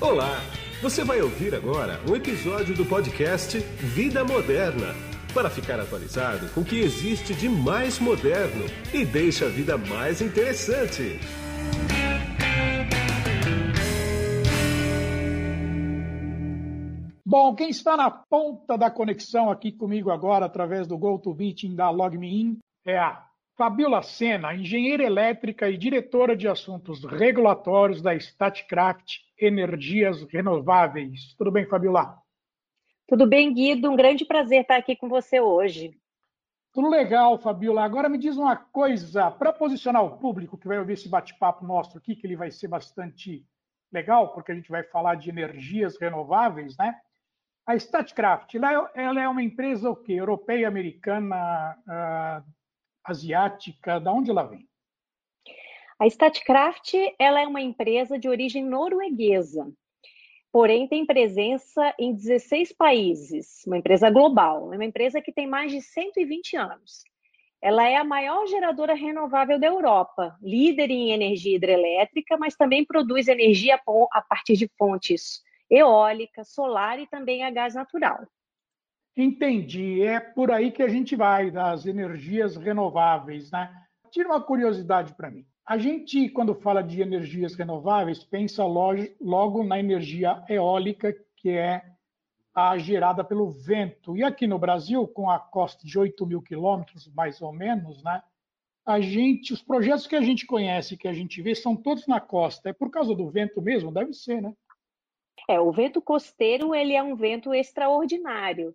Olá! Você vai ouvir agora um episódio do podcast Vida Moderna para ficar atualizado com o que existe de mais moderno e deixa a vida mais interessante. Bom, quem está na ponta da conexão aqui comigo agora, através do GoToMeeting da LogMeIn, é a Fabiola Sena, engenheira elétrica e diretora de assuntos regulatórios da Statcraft Energias Renováveis. Tudo bem, Fabiola? Tudo bem, Guido. Um grande prazer estar aqui com você hoje. Tudo legal, Fabiola. Agora me diz uma coisa, para posicionar o público que vai ouvir esse bate-papo nosso aqui, que ele vai ser bastante legal, porque a gente vai falar de energias renováveis, né? A Statcraft, ela é uma empresa o quê? Europeia, americana, uh, asiática? Da onde ela vem? A Statkraft ela é uma empresa de origem norueguesa, porém tem presença em 16 países, uma empresa global, é uma empresa que tem mais de 120 anos. Ela é a maior geradora renovável da Europa, líder em energia hidrelétrica, mas também produz energia a partir de fontes eólica, solar e também a gás natural. Entendi. É por aí que a gente vai, das energias renováveis, né? Tira uma curiosidade para mim. A gente, quando fala de energias renováveis, pensa logo na energia eólica, que é a gerada pelo vento. E aqui no Brasil, com a costa de 8 mil quilômetros, mais ou menos, né? A gente, os projetos que a gente conhece, que a gente vê, são todos na costa. É por causa do vento mesmo? Deve ser, né? É, o vento costeiro ele é um vento extraordinário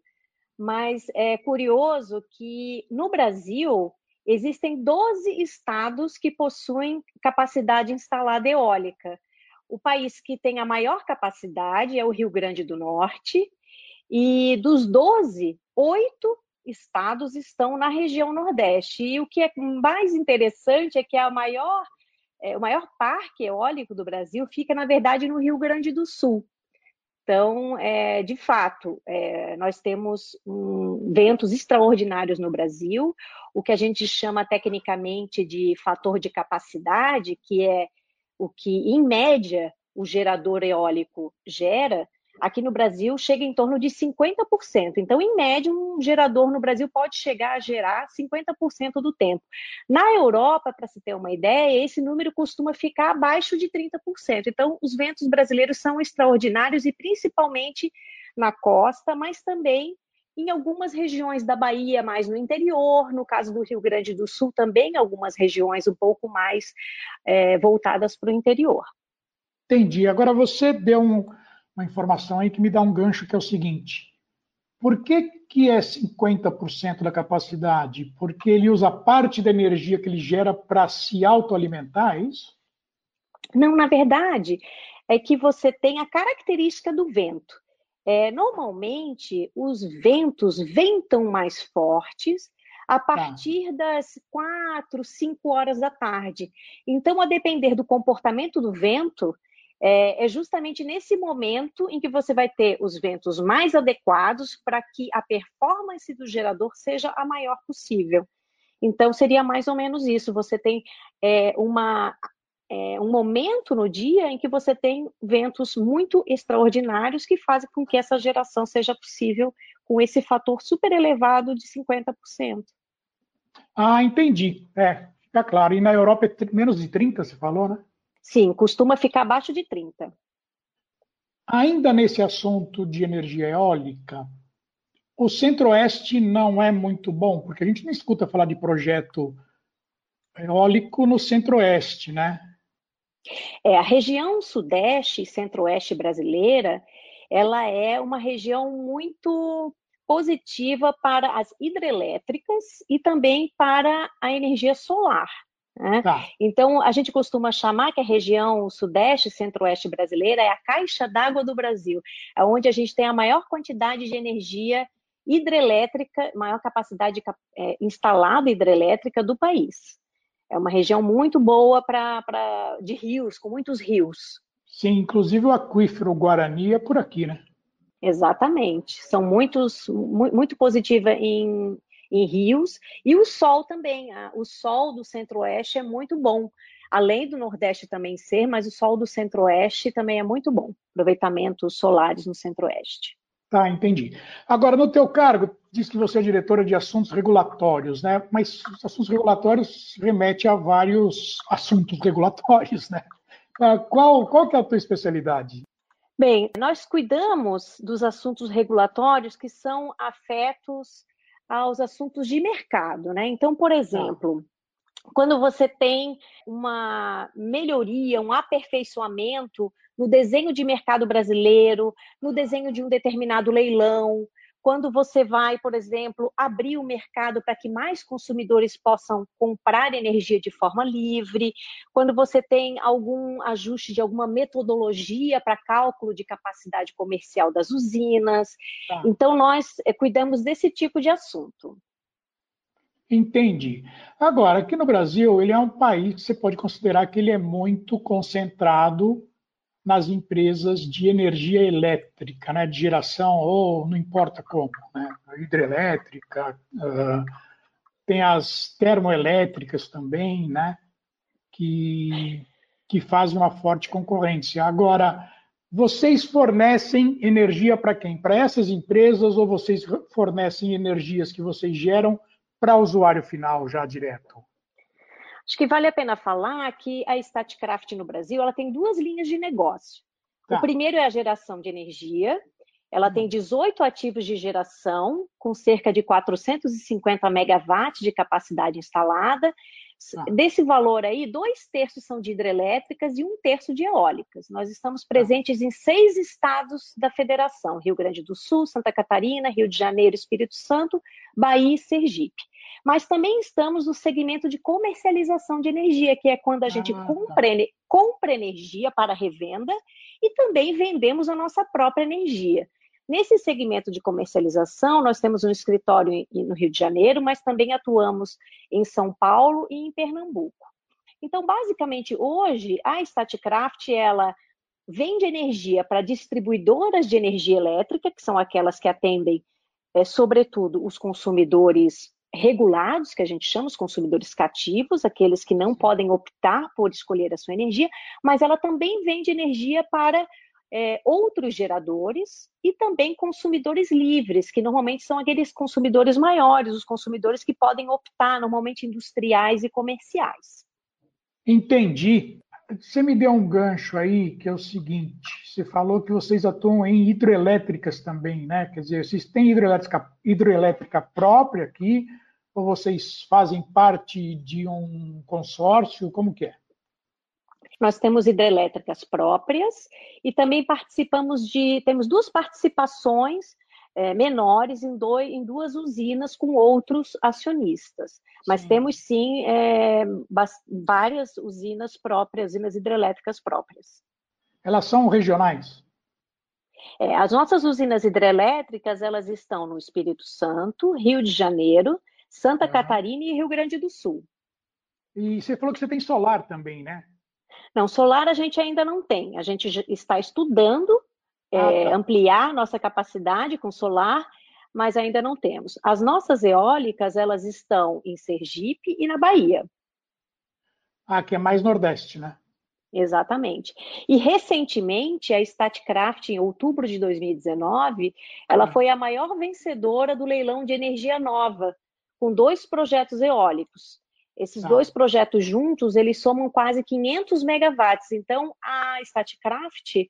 mas é curioso que no Brasil existem 12 estados que possuem capacidade instalada eólica. O país que tem a maior capacidade é o Rio Grande do Norte, e dos 12, oito estados estão na região Nordeste. E o que é mais interessante é que a maior, é, o maior parque eólico do Brasil fica, na verdade, no Rio Grande do Sul. Então, é, de fato, é, nós temos um, ventos extraordinários no Brasil, o que a gente chama tecnicamente de fator de capacidade, que é o que, em média, o gerador eólico gera, aqui no Brasil chega em torno de 50%. Então, em média, um gerador no Brasil pode chegar a gerar 50% do tempo. Na Europa, para se ter uma ideia, esse número costuma ficar abaixo de 30%. Então, os ventos brasileiros são extraordinários e principalmente na costa, mas também em algumas regiões da Bahia, mais no interior, no caso do Rio Grande do Sul, também algumas regiões um pouco mais é, voltadas para o interior. Entendi. Agora você deu um, uma informação aí que me dá um gancho que é o seguinte. Por que, que é 50% da capacidade? Porque ele usa parte da energia que ele gera para se autoalimentar, é isso? Não, na verdade, é que você tem a característica do vento. É, normalmente, os ventos ventam mais fortes a tá. partir das quatro, cinco horas da tarde. Então, a depender do comportamento do vento, é, é justamente nesse momento em que você vai ter os ventos mais adequados para que a performance do gerador seja a maior possível. Então, seria mais ou menos isso. Você tem é, uma, é, um momento no dia em que você tem ventos muito extraordinários que fazem com que essa geração seja possível com esse fator super elevado de 50%. Ah, entendi. É, fica claro. E na Europa é menos de 30, você falou, né? Sim, costuma ficar abaixo de 30. Ainda nesse assunto de energia eólica, o Centro-Oeste não é muito bom, porque a gente não escuta falar de projeto eólico no Centro-Oeste, né? É, a região Sudeste e Centro-Oeste brasileira, ela é uma região muito positiva para as hidrelétricas e também para a energia solar. Né? Tá. Então, a gente costuma chamar que a região sudeste e centro-oeste brasileira é a caixa d'água do Brasil, é onde a gente tem a maior quantidade de energia hidrelétrica, maior capacidade é, instalada hidrelétrica do país. É uma região muito boa para de rios, com muitos rios. Sim, inclusive o aquífero Guarani é por aqui, né? Exatamente. São muitos, muito positiva em em rios, e o sol também. O sol do centro-oeste é muito bom. além do Nordeste também ser, mas o sol do Centro-Oeste também é muito bom. Aproveitamentos solares no Centro-Oeste. Tá, entendi. Agora, no teu cargo, diz que você é diretora de assuntos regulatórios, né? Mas os assuntos regulatórios remete a vários assuntos regulatórios, né? Ah, qual, qual que é a tua especialidade? Bem, nós cuidamos dos assuntos regulatórios que são afetos aos assuntos de mercado, né? Então, por exemplo, quando você tem uma melhoria, um aperfeiçoamento no desenho de mercado brasileiro, no desenho de um determinado leilão, quando você vai, por exemplo, abrir o mercado para que mais consumidores possam comprar energia de forma livre, quando você tem algum ajuste de alguma metodologia para cálculo de capacidade comercial das usinas. Tá. Então, nós é, cuidamos desse tipo de assunto. Entendi. Agora, aqui no Brasil, ele é um país que você pode considerar que ele é muito concentrado nas empresas de energia elétrica, né, de geração, ou não importa como, né, hidrelétrica, uh, tem as termoelétricas também, né, que, que fazem uma forte concorrência. Agora, vocês fornecem energia para quem? Para essas empresas ou vocês fornecem energias que vocês geram para o usuário final já direto? Acho que vale a pena falar que a Statcraft no Brasil ela tem duas linhas de negócio. Tá. O primeiro é a geração de energia. Ela tem 18 uhum. ativos de geração, com cerca de 450 megawatts de capacidade instalada. Ah. Desse valor aí, dois terços são de hidrelétricas e um terço de eólicas. Nós estamos tá. presentes em seis estados da federação: Rio Grande do Sul, Santa Catarina, Rio de Janeiro, Espírito Santo, Bahia e Sergipe mas também estamos no segmento de comercialização de energia, que é quando a gente ah, tá. compra, compra energia para revenda e também vendemos a nossa própria energia. Nesse segmento de comercialização, nós temos um escritório no Rio de Janeiro, mas também atuamos em São Paulo e em Pernambuco. Então, basicamente, hoje, a Statcraft, ela vende energia para distribuidoras de energia elétrica, que são aquelas que atendem, é, sobretudo, os consumidores regulados, que a gente chama os consumidores cativos, aqueles que não podem optar por escolher a sua energia, mas ela também vende energia para é, outros geradores e também consumidores livres, que normalmente são aqueles consumidores maiores, os consumidores que podem optar, normalmente industriais e comerciais. Entendi. Você me deu um gancho aí, que é o seguinte: você falou que vocês atuam em hidroelétricas também, né? Quer dizer, vocês têm hidroelétrica, hidroelétrica própria aqui, ou vocês fazem parte de um consórcio? Como que é? Nós temos hidrelétricas próprias e também participamos de. Temos duas participações é, menores em, dois, em, duas usinas com outros acionistas. Mas sim. temos sim é, várias usinas próprias, usinas hidrelétricas próprias. Elas são regionais? É, as nossas usinas hidrelétricas elas estão no Espírito Santo, Rio de Janeiro, Santa Catarina e Rio Grande do Sul. E você falou que você tem solar também, né? Não, solar a gente ainda não tem. A gente está estudando ah, é, tá. ampliar nossa capacidade com solar, mas ainda não temos. As nossas eólicas, elas estão em Sergipe e na Bahia. Ah, que é mais Nordeste, né? Exatamente. E recentemente, a Statcraft, em outubro de 2019, ela ah. foi a maior vencedora do leilão de energia nova com dois projetos eólicos. Esses ah. dois projetos juntos, eles somam quase 500 megawatts. Então, a Statcraft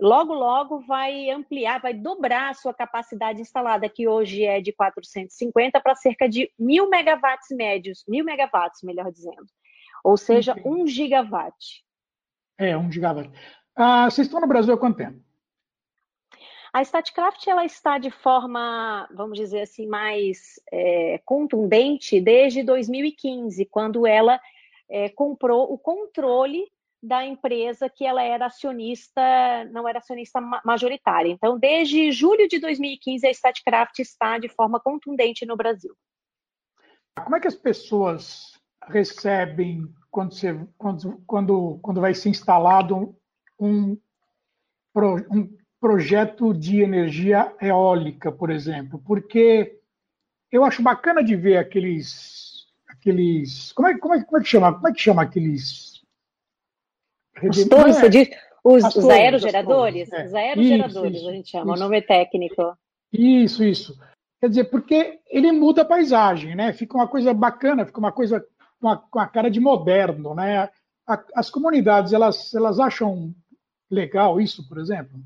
logo, logo vai ampliar, vai dobrar a sua capacidade instalada, que hoje é de 450 para cerca de mil megawatts médios, mil megawatts, melhor dizendo. Ou seja, Entendi. um gigawatt. É, um gigawatt. Ah, vocês estão no Brasil há quanto tempo? A Statcraft ela está de forma, vamos dizer assim, mais é, contundente desde 2015, quando ela é, comprou o controle da empresa que ela era acionista, não era acionista majoritária. Então, desde julho de 2015, a Statcraft está de forma contundente no Brasil. Como é que as pessoas recebem quando, você, quando, quando, quando vai ser instalado um, um projeto de energia eólica, por exemplo, porque eu acho bacana de ver aqueles, aqueles, como é, como é, como é que chama, como é que chama aqueles Os torres, você diz? Os, os torres, aerogeradores? Torres, é. Os aerogeradores, isso, a gente chama, isso. o nome técnico. Isso, isso. Quer dizer, porque ele muda a paisagem, né? Fica uma coisa bacana, fica uma coisa com a, com a cara de moderno, né? A, as comunidades, elas, elas acham legal isso, por exemplo?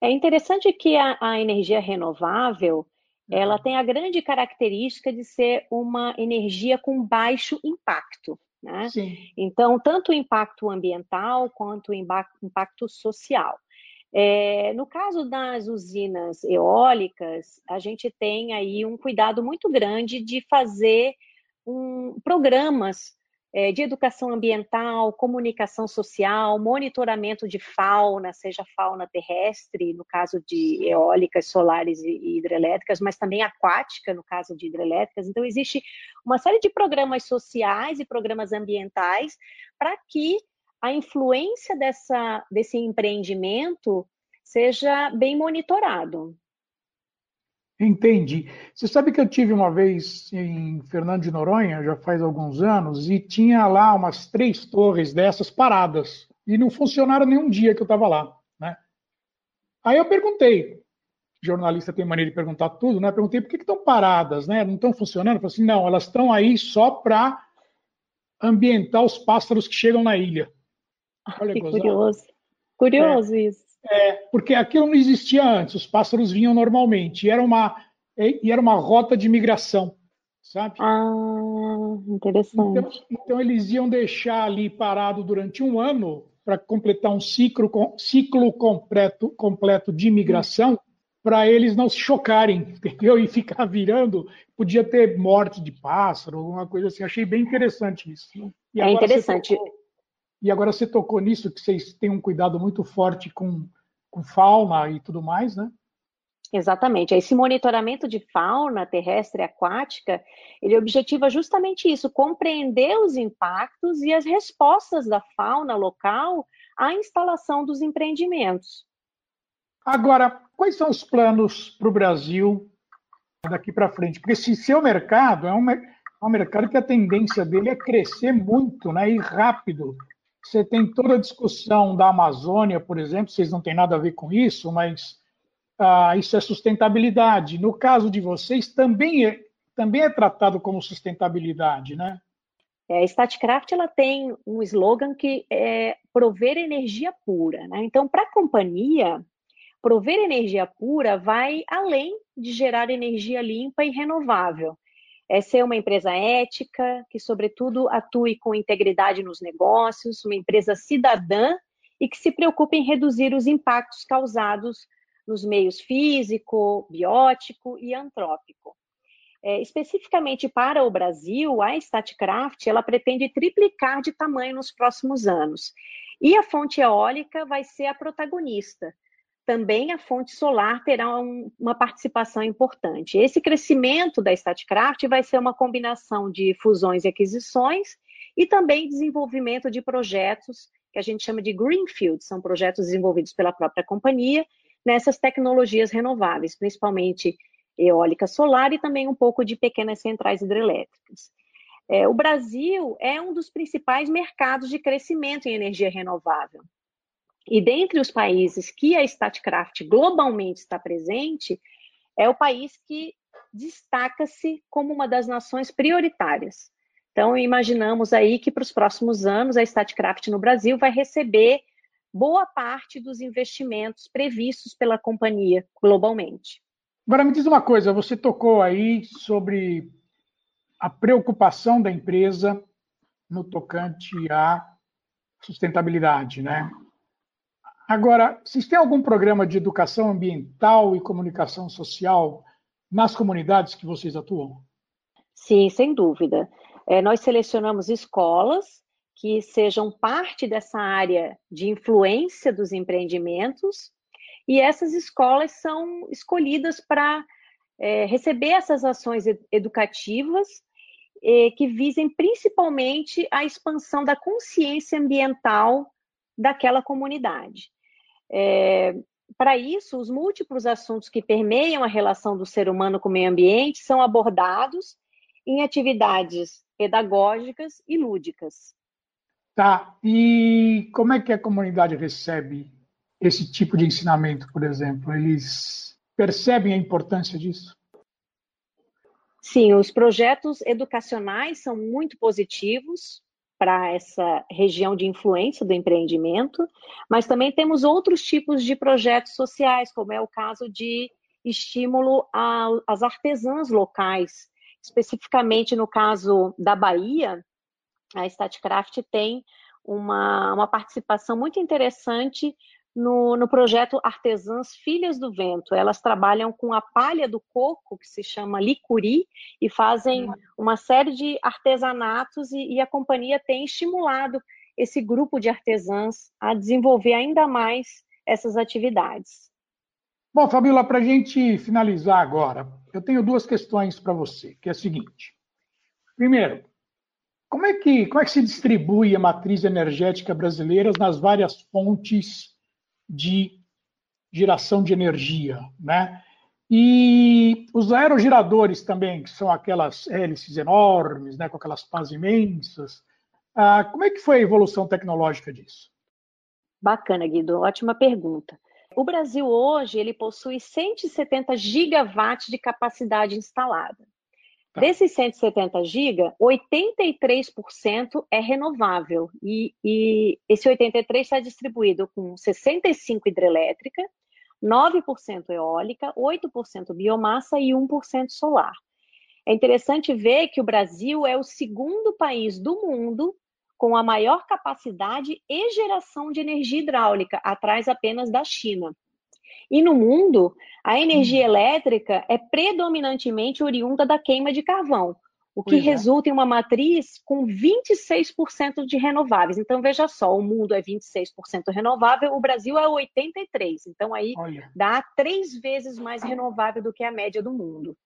É interessante que a, a energia renovável, ela uhum. tem a grande característica de ser uma energia com baixo impacto. Né? Então, tanto o impacto ambiental quanto o impacto social. É, no caso das usinas eólicas, a gente tem aí um cuidado muito grande de fazer um, programas é, de educação ambiental, comunicação social, monitoramento de fauna, seja fauna terrestre, no caso de eólicas, solares e hidrelétricas, mas também aquática, no caso de hidrelétricas. Então, existe uma série de programas sociais e programas ambientais para que a influência dessa, desse empreendimento seja bem monitorado. Entendi. Você sabe que eu tive uma vez em Fernando de Noronha, já faz alguns anos, e tinha lá umas três torres dessas paradas. E não funcionaram nenhum dia que eu estava lá. Né? Aí eu perguntei, jornalista tem maneira de perguntar tudo, né? Perguntei por que estão paradas, né? Não estão funcionando? Eu falei assim, não, elas estão aí só para ambientar os pássaros que chegam na ilha. Olha, que curioso. Curioso é, isso. É, porque aquilo não existia antes, os pássaros vinham normalmente, e era uma, e era uma rota de migração, sabe? Ah, interessante. Então, então eles iam deixar ali parado durante um ano para completar um ciclo, ciclo completo, completo de migração, para eles não se chocarem, entendeu? E ficar virando, podia ter morte de pássaro, alguma coisa assim. Achei bem interessante isso. é interessante. Tocou, e agora você tocou nisso, que vocês têm um cuidado muito forte com, com fauna e tudo mais, né? Exatamente. Esse monitoramento de fauna terrestre e aquática, ele objetiva justamente isso, compreender os impactos e as respostas da fauna local à instalação dos empreendimentos. Agora, quais são os planos para o Brasil daqui para frente? Porque esse seu mercado é um, é um mercado que a tendência dele é crescer muito né, e rápido. Você tem toda a discussão da Amazônia, por exemplo, vocês não têm nada a ver com isso, mas ah, isso é sustentabilidade. No caso de vocês, também é, também é tratado como sustentabilidade, né? É, a Statcraft ela tem um slogan que é prover energia pura. Né? Então, para a companhia, prover energia pura vai além de gerar energia limpa e renovável é ser uma empresa ética, que, sobretudo, atue com integridade nos negócios, uma empresa cidadã e que se preocupe em reduzir os impactos causados nos meios físico, biótico e antrópico. É, especificamente para o Brasil, a Statcraft ela pretende triplicar de tamanho nos próximos anos. E a fonte eólica vai ser a protagonista, também a fonte solar terá um, uma participação importante. Esse crescimento da Statcraft vai ser uma combinação de fusões e aquisições e também desenvolvimento de projetos que a gente chama de Greenfield, são projetos desenvolvidos pela própria companhia nessas tecnologias renováveis, principalmente eólica solar e também um pouco de pequenas centrais hidrelétricas. É, o Brasil é um dos principais mercados de crescimento em energia renovável. E dentre os países que a Statcraft globalmente está presente, é o país que destaca-se como uma das nações prioritárias. Então, imaginamos aí que para os próximos anos a Statcraft no Brasil vai receber boa parte dos investimentos previstos pela companhia globalmente. Agora me diz uma coisa, você tocou aí sobre a preocupação da empresa no tocante à sustentabilidade, né? Agora, vocês têm algum programa de educação ambiental e comunicação social nas comunidades que vocês atuam? Sim, sem dúvida. É, nós selecionamos escolas que sejam parte dessa área de influência dos empreendimentos e essas escolas são escolhidas para é, receber essas ações educativas é, que visem principalmente a expansão da consciência ambiental daquela comunidade. É, para isso, os múltiplos assuntos que permeiam a relação do ser humano com o meio ambiente são abordados em atividades pedagógicas e lúdicas. Tá. E como é que a comunidade recebe esse tipo de ensinamento, por exemplo? Eles percebem a importância disso? Sim, os projetos educacionais são muito positivos para essa região de influência do empreendimento, mas também temos outros tipos de projetos sociais, como é o caso de estímulo às artesãs locais. Especificamente no caso da Bahia, a Statcraft tem uma, uma participação muito interessante no, no projeto Artesãs Filhas do Vento. Elas trabalham com a palha do coco, que se chama licuri, e fazem uhum. uma série de artesanatos, e, e a companhia tem estimulado esse grupo de artesãs a desenvolver ainda mais essas atividades. Bom, Fabiola, para a gente finalizar agora, eu tenho duas questões para você, que é a seguinte. Primeiro, como é, que, como é que se distribui a matriz energética brasileira nas várias fontes de geração de energia, né? E os aerogeradores também, que são aquelas hélices enormes, né, com aquelas pás imensas. Ah, como é que foi a evolução tecnológica disso? Bacana, Guido. Ótima pergunta. O Brasil hoje ele possui 170 gigawatts de capacidade instalada. Tá. Desses 170 GB, 83% é renovável. E, e esse 83% está distribuído com 65% hidrelétrica, 9% eólica, 8% biomassa e 1% solar. É interessante ver que o Brasil é o segundo país do mundo com a maior capacidade e geração de energia hidráulica, atrás apenas da China. E no mundo, a energia hum. elétrica é predominantemente oriunda da queima de carvão, o que pois é. resulta é. em uma matriz com 26% de renováveis. Então, veja só, o mundo é 26% renovável, o Brasil é 83%. Então, aí Olha. dá três vezes mais renovável do que a média do mundo.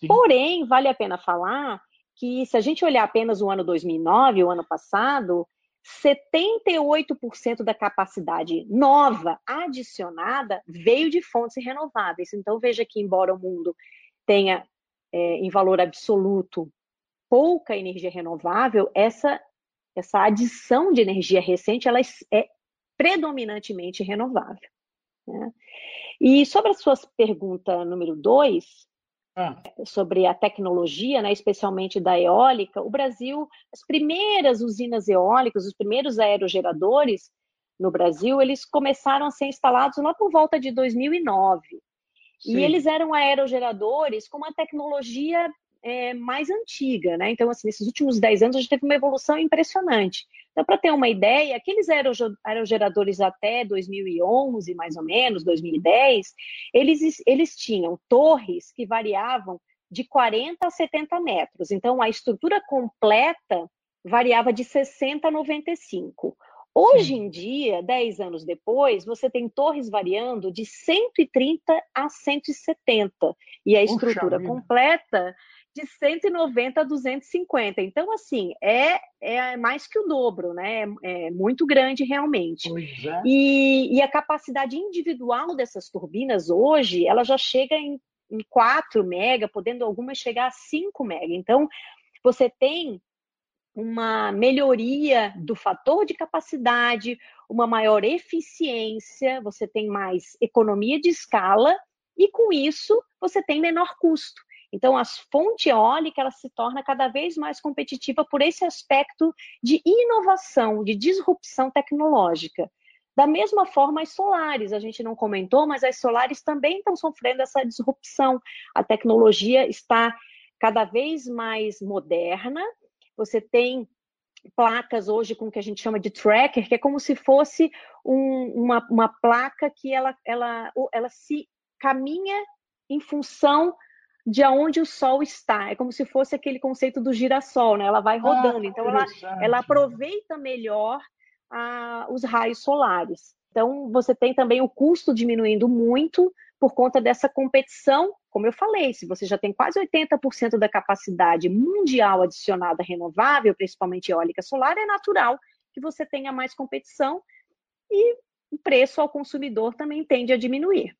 Sim. Porém, vale a pena falar que, se a gente olhar apenas o ano 2009, o ano passado, 78% da capacidade nova adicionada veio de fontes renováveis. Então, veja que, embora o mundo tenha, é, em valor absoluto, pouca energia renovável, essa, essa adição de energia recente ela é predominantemente renovável. Né? E sobre a sua pergunta número dois, ah. sobre a tecnologia, né, especialmente da eólica, o Brasil, as primeiras usinas eólicas, os primeiros aerogeradores no Brasil, eles começaram a ser instalados lá por volta de 2009. Sim. E eles eram aerogeradores com uma tecnologia é, mais antiga, né? Então, assim, nesses últimos 10 anos a gente teve uma evolução impressionante. Então, para ter uma ideia, aqueles aerogeradores até 2011, mais ou menos, 2010, eles, eles tinham torres que variavam de 40 a 70 metros. Então, a estrutura completa variava de 60 a 95. Hoje em dia, 10 anos depois, você tem torres variando de 130 a 170. E a estrutura Puxa completa de 190 a 250. Então, assim, é, é mais que o dobro, né? É, é muito grande realmente. É. E, e, a capacidade individual dessas turbinas hoje, ela já chega em, em 4 mega, podendo algumas chegar a 5 mega. Então, você tem uma melhoria do fator de capacidade, uma maior eficiência, você tem mais economia de escala e com isso você tem menor custo. Então, a fonte eólica ela se torna cada vez mais competitiva por esse aspecto de inovação, de disrupção tecnológica. Da mesma forma, as solares, a gente não comentou, mas as solares também estão sofrendo essa disrupção. A tecnologia está cada vez mais moderna. Você tem placas hoje com o que a gente chama de tracker, que é como se fosse um, uma, uma placa que ela, ela, ela se caminha em função de onde o Sol está. É como se fosse aquele conceito do girassol, né? Ela vai ah, rodando, ah, então ela, ela aproveita melhor ah, os raios solares. Então você tem também o custo diminuindo muito por conta dessa competição. Como eu falei, se você já tem quase 80% da capacidade mundial adicionada renovável, principalmente eólica solar, é natural que você tenha mais competição e o preço ao consumidor também tende a diminuir.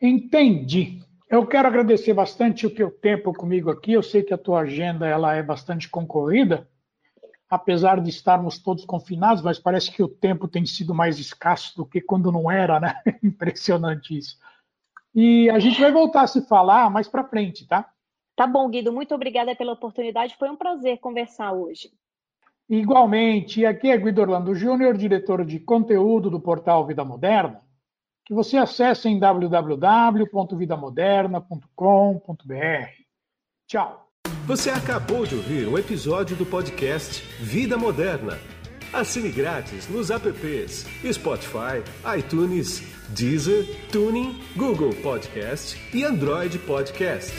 Entendi. Eu quero agradecer bastante o teu tempo comigo aqui. Eu sei que a tua agenda ela é bastante concorrida. apesar de estarmos todos confinados, mas parece que o tempo tem sido mais escasso do que quando não era, né? Impressionante isso. E a gente vai voltar a se falar mais para frente, tá? Tá bom, Guido. Muito obrigada pela oportunidade. Foi um prazer conversar hoje. Igualmente, aqui é Guido Orlando Júnior, diretor de conteúdo do portal Vida Moderna, que você acessa em www.vidamoderna.com.br. Tchau. Você acabou de ouvir um episódio do podcast Vida Moderna. Assine grátis nos apps Spotify, iTunes, Deezer, Tuning, Google Podcast e Android Podcast.